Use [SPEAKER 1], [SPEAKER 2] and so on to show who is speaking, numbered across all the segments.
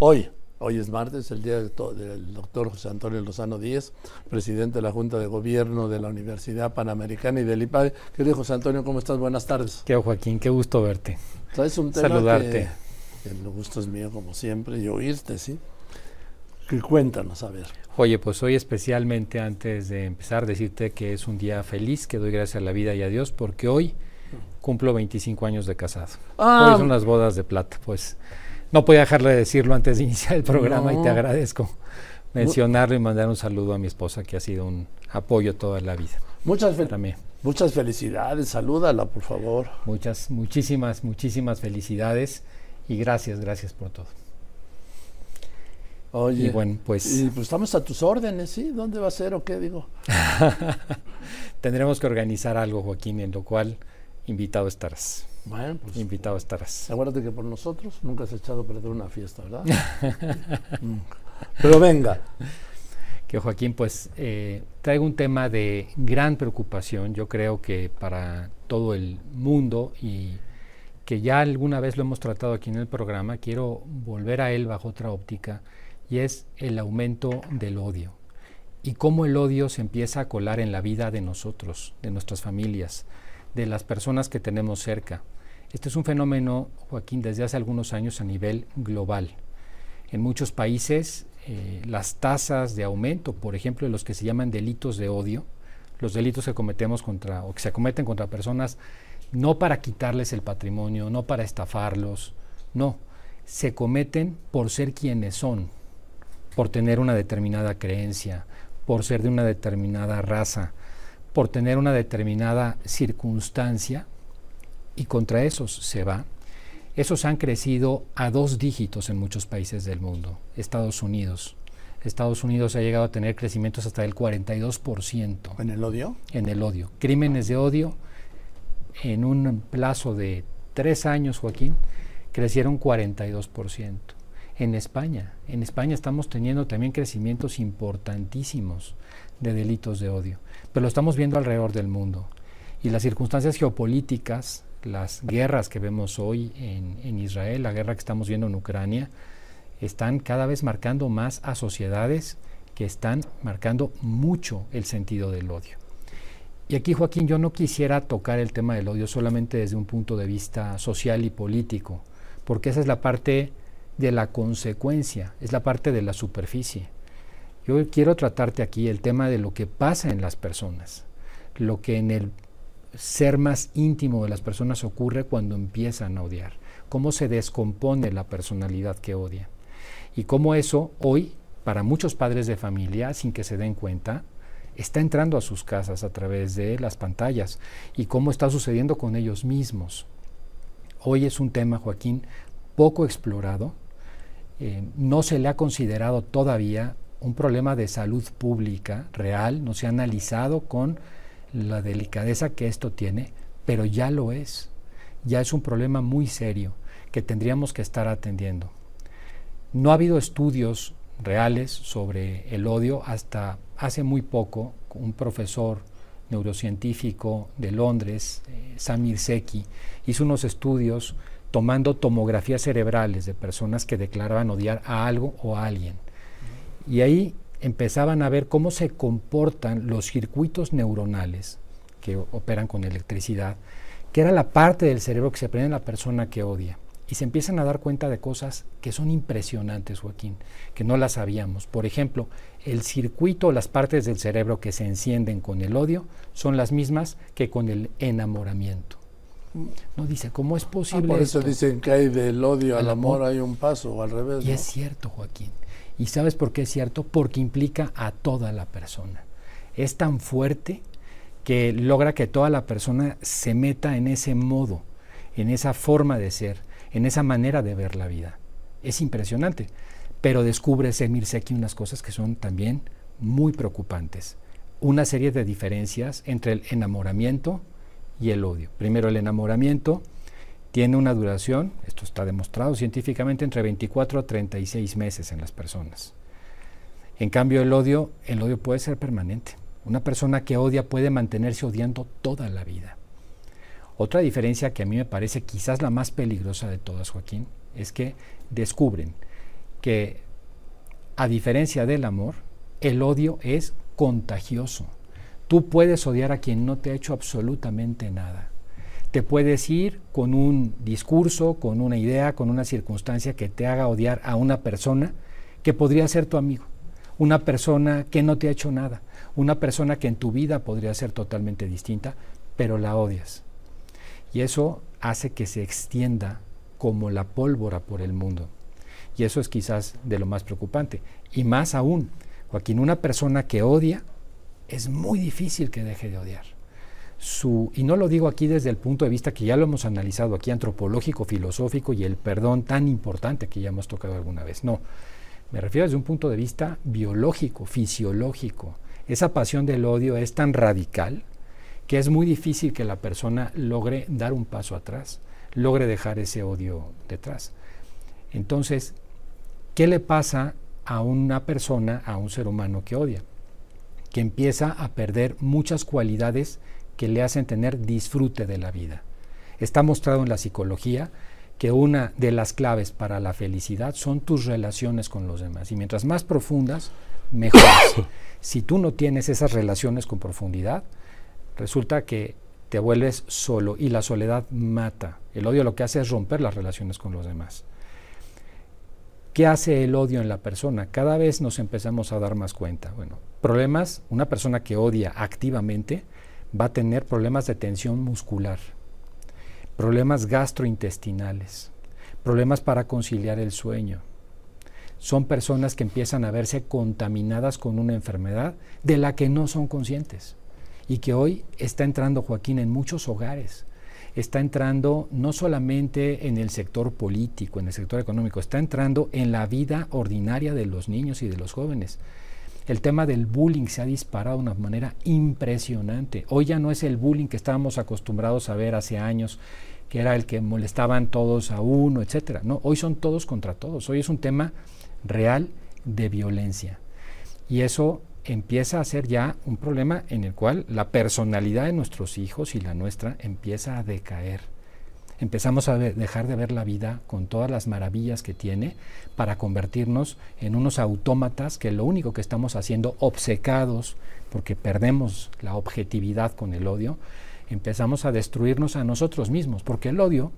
[SPEAKER 1] Hoy, hoy es martes, el día del doctor José Antonio Lozano Díez, presidente de la Junta de Gobierno de la Universidad Panamericana y del IPADE. Querido José Antonio, ¿cómo estás? Buenas tardes.
[SPEAKER 2] Qué Joaquín, qué gusto verte.
[SPEAKER 1] Traes un tema Saludarte. Que, el gusto es mío, como siempre, y oírte, ¿sí? Que cuéntanos, a ver.
[SPEAKER 2] Oye, pues hoy especialmente antes de empezar, decirte que es un día feliz, que doy gracias a la vida y a Dios, porque hoy cumplo 25 años de casado. Ah, hoy son las bodas de plata, pues no podía dejarle de decirlo antes de iniciar el programa y te agradezco mencionarlo y mandar un saludo a mi esposa que ha sido un apoyo toda la vida.
[SPEAKER 1] Muchas, muchas felicidades, salúdala por favor.
[SPEAKER 2] Muchas, muchísimas, muchísimas felicidades y gracias, gracias por todo.
[SPEAKER 1] Oye, y bueno, pues, y pues estamos a tus órdenes, ¿sí? ¿Dónde va a ser o qué digo?
[SPEAKER 2] Tendremos que organizar algo, Joaquín, en lo cual invitado estarás.
[SPEAKER 1] Bueno,
[SPEAKER 2] pues. Invitado estarás.
[SPEAKER 1] Acuérdate que por nosotros nunca has echado a perder una fiesta, ¿verdad? Pero venga.
[SPEAKER 2] Que Joaquín, pues eh, traigo un tema de gran preocupación, yo creo que para todo el mundo y que ya alguna vez lo hemos tratado aquí en el programa, quiero volver a él bajo otra óptica, y es el aumento del odio. Y cómo el odio se empieza a colar en la vida de nosotros, de nuestras familias, de las personas que tenemos cerca. Este es un fenómeno, Joaquín, desde hace algunos años a nivel global. En muchos países eh, las tasas de aumento, por ejemplo, de los que se llaman delitos de odio, los delitos que cometemos contra o que se cometen contra personas no para quitarles el patrimonio, no para estafarlos, no, se cometen por ser quienes son, por tener una determinada creencia, por ser de una determinada raza, por tener una determinada circunstancia y contra esos se va, esos han crecido a dos dígitos en muchos países del mundo. Estados Unidos. Estados Unidos ha llegado a tener crecimientos hasta del 42%.
[SPEAKER 1] ¿En el odio?
[SPEAKER 2] En el odio. Crímenes de odio en un plazo de tres años, Joaquín, crecieron 42%. En España, en España estamos teniendo también crecimientos importantísimos de delitos de odio, pero lo estamos viendo alrededor del mundo. Y las circunstancias geopolíticas las guerras que vemos hoy en, Israel, la guerra que estamos viendo en Ucrania, están cada vez marcando más a sociedades que están marcando mucho el sentido del odio. Y aquí, Joaquín, yo no quisiera tocar el tema del odio solamente desde un punto de vista social y político, porque esa es la parte de la consecuencia, es la parte de la superficie. Yo quiero tratarte aquí el tema de lo que pasa en las personas, lo que en el ser más íntimo de las personas ocurre cuando empiezan a odiar, cómo se descompone la personalidad que odia. Y cómo eso hoy, para muchos padres de familia, sin que se den cuenta, está entrando a sus casas a través de las pantallas. Y cómo está sucediendo con ellos mismos. Hoy es un tema, Joaquín, poco explorado, eh, no se le ha considerado todavía un problema de salud pública real, no se ha analizado con la delicadeza que esto tiene, pero ya lo es. Ya es un problema muy serio que tendríamos que estar atendiendo. No ha habido estudios reales sobre el odio hasta hace muy poco. Un profesor neurocientífico de Londres, eh, Samir Seki, hizo unos estudios tomando tomografías cerebrales de personas que declaraban odiar a algo o a alguien. Y ahí empezaban a ver cómo se comportan los circuitos neuronales que operan con electricidad, que era la parte del cerebro que se prende en la persona que odia. Y se empiezan a dar cuenta de cosas que son impresionantes, Joaquín, que no las sabíamos. Por ejemplo, el circuito, las partes del cerebro que se encienden con el odio son las mismas que con el enamoramiento. No dice, ¿cómo es ah, posible?
[SPEAKER 1] por eso dicen que hay del odio al, amor, hay un paso, o al revés.
[SPEAKER 2] Y es cierto, Joaquín. ¿Y sabes por qué es cierto? Porque implica a toda la persona. Es tan fuerte que logra que toda la persona se meta en ese modo, en esa forma de ser, en esa manera de ver la vida. Es impresionante. Pero descubre Semir Seki unas cosas que son también muy preocupantes. Una serie de diferencias entre el enamoramiento y el odio. Primero, el enamoramiento tiene una duración, esto está demostrado científicamente, entre 24 a 36 meses en las personas. En cambio, el odio, el odio puede ser permanente. Una persona que odia puede mantenerse odiando toda la vida. Otra diferencia que a mí me parece quizás la más peligrosa de todas, Joaquín, es que descubren que, a diferencia del amor, el odio es contagioso. Tú puedes odiar a quien no te ha hecho absolutamente nada. Te puedes ir con un discurso, con una idea, con una circunstancia que te haga odiar a una persona que podría ser tu amigo, una persona que no te ha hecho nada, una persona que en tu vida podría ser totalmente distinta, pero la odias. Y eso hace que se extienda como la pólvora por el mundo. Y eso es quizás de lo más preocupante. Y más aún, Joaquín, una persona que odia, es muy difícil que deje de odiar. Y no lo digo aquí desde el punto de vista que ya lo hemos analizado aquí, antropológico, filosófico y el perdón tan importante que ya hemos tocado alguna vez. No, me refiero desde un punto de vista biológico, fisiológico. Esa pasión del odio es tan radical que es muy difícil que la persona logre dar un paso atrás, logre dejar ese odio detrás. Entonces, ¿qué le pasa a una persona, a un ser humano que odia? Que empieza a perder muchas cualidades que le hacen tener disfrute de la vida. Está mostrado en la psicología que una de las claves para la felicidad son tus relaciones con los demás. Y mientras más profundas, mejor. si tú no tienes esas relaciones con profundidad, resulta que te vuelves solo y la soledad mata. El odio lo que hace es romper las relaciones con los demás. ¿Qué hace el odio en la persona? Cada vez nos empezamos a dar más cuenta. Bueno, problemas, una persona que odia activamente va a tener problemas de tensión muscular, problemas gastrointestinales, problemas para conciliar el sueño. Son personas que empiezan a verse contaminadas con una enfermedad de la que no son conscientes y que hoy está entrando, Joaquín, en muchos hogares. Está entrando no solamente en el sector político, en el sector económico, está entrando en la vida ordinaria de los niños y de los jóvenes. El tema del bullying se ha disparado de una manera impresionante. Hoy ya no es el bullying que estábamos acostumbrados a ver hace años, que era el que molestaban todos a uno, etcétera. No, hoy son todos contra todos. Hoy es un tema real de violencia. Y eso empieza a ser ya un problema en el cual la personalidad de nuestros hijos y la nuestra empieza a decaer. Empezamos a dejar de ver la vida con todas las maravillas que tiene para convertirnos en unos autómatas que lo único que estamos haciendo, obcecados, porque perdemos la objetividad con el odio, empezamos a destruirnos a nosotros mismos, porque el odio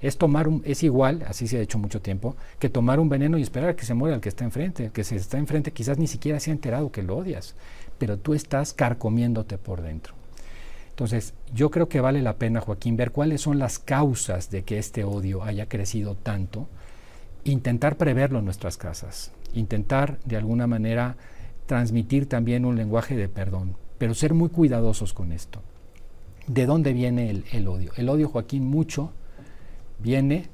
[SPEAKER 2] es tomar un, es igual, así se ha hecho mucho tiempo, que tomar un veneno y esperar a que se muera el que está enfrente. El que se está enfrente quizás ni siquiera se ha enterado que lo odias, pero tú estás carcomiéndote por dentro. Entonces, yo creo que vale la pena, Joaquín, ver cuáles son las causas de que este odio haya crecido tanto, intentar preverlo en nuestras casas, intentar de alguna manera transmitir también un lenguaje de perdón, pero ser muy cuidadosos con esto. ¿De dónde viene el, el odio? El odio, Joaquín, mucho viene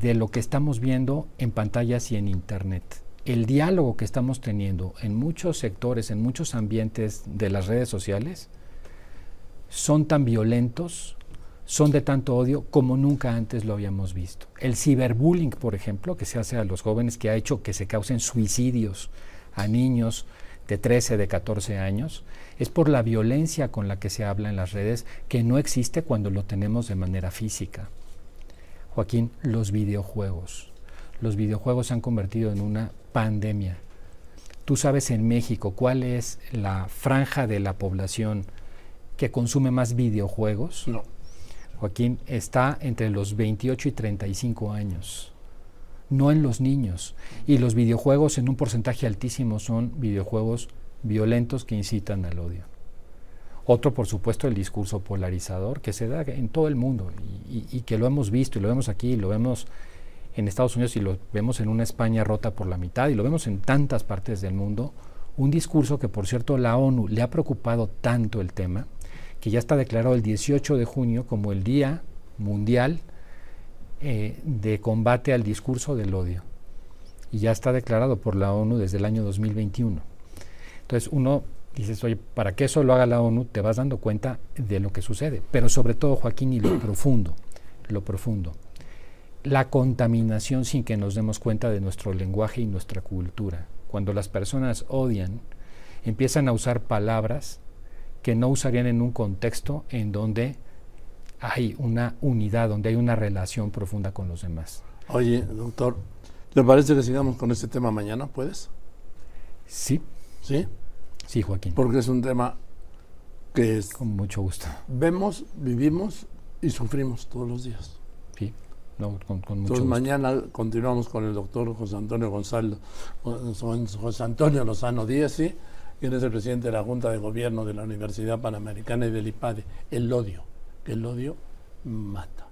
[SPEAKER 2] de lo que estamos viendo en pantallas y en Internet. El diálogo que estamos teniendo en muchos sectores, en muchos ambientes de las redes sociales, son tan violentos, son de tanto odio como nunca antes lo habíamos visto. El ciberbullying, por ejemplo, que se hace a los jóvenes, que ha hecho que se causen suicidios a niños de 13, de 14 años, es por la violencia con la que se habla en las redes que no existe cuando lo tenemos de manera física. Joaquín, los videojuegos. Los videojuegos se han convertido en una pandemia. Tú sabes en México cuál es la franja de la población que consume más videojuegos.
[SPEAKER 1] No.
[SPEAKER 2] Joaquín, está entre los 28 y 35 años, no en los niños. Y los videojuegos en un porcentaje altísimo son videojuegos violentos que incitan al odio. Otro, por supuesto, el discurso polarizador que se da en todo el mundo y, que lo hemos visto y lo vemos aquí, y lo vemos en Estados Unidos y lo vemos en una España rota por la mitad y lo vemos en tantas partes del mundo. Un discurso que, por cierto, la ONU le ha preocupado tanto el tema que ya está declarado el 18 de junio como el Día Mundial eh, de Combate al Discurso del Odio. Y ya está declarado por la ONU desde el año 2021. Entonces uno dices, oye, para que eso lo haga la ONU, te vas dando cuenta de lo que sucede. Pero sobre todo, Joaquín, y lo profundo, lo profundo, la contaminación sin que nos demos cuenta de nuestro lenguaje y nuestra cultura. Cuando las personas odian, empiezan a usar palabras que no usarían en un contexto en donde hay una unidad, donde hay una relación profunda con los demás.
[SPEAKER 1] Oye, doctor, ¿Te parece que sigamos con este tema mañana? ¿Puedes?
[SPEAKER 2] Sí.
[SPEAKER 1] ¿Sí?
[SPEAKER 2] Sí, Joaquín.
[SPEAKER 1] Porque es un tema que es,
[SPEAKER 2] con mucho gusto.
[SPEAKER 1] Vemos, vivimos y sufrimos todos los días.
[SPEAKER 2] Sí. No, con, con mucho
[SPEAKER 1] Entonces
[SPEAKER 2] gusto.
[SPEAKER 1] mañana continuamos con el doctor José Antonio Gonzalo, José Antonio Lozano Díaz, ¿sí? quien es el presidente de la Junta de Gobierno de la Universidad Panamericana y del IPADE. El odio, que el odio mata.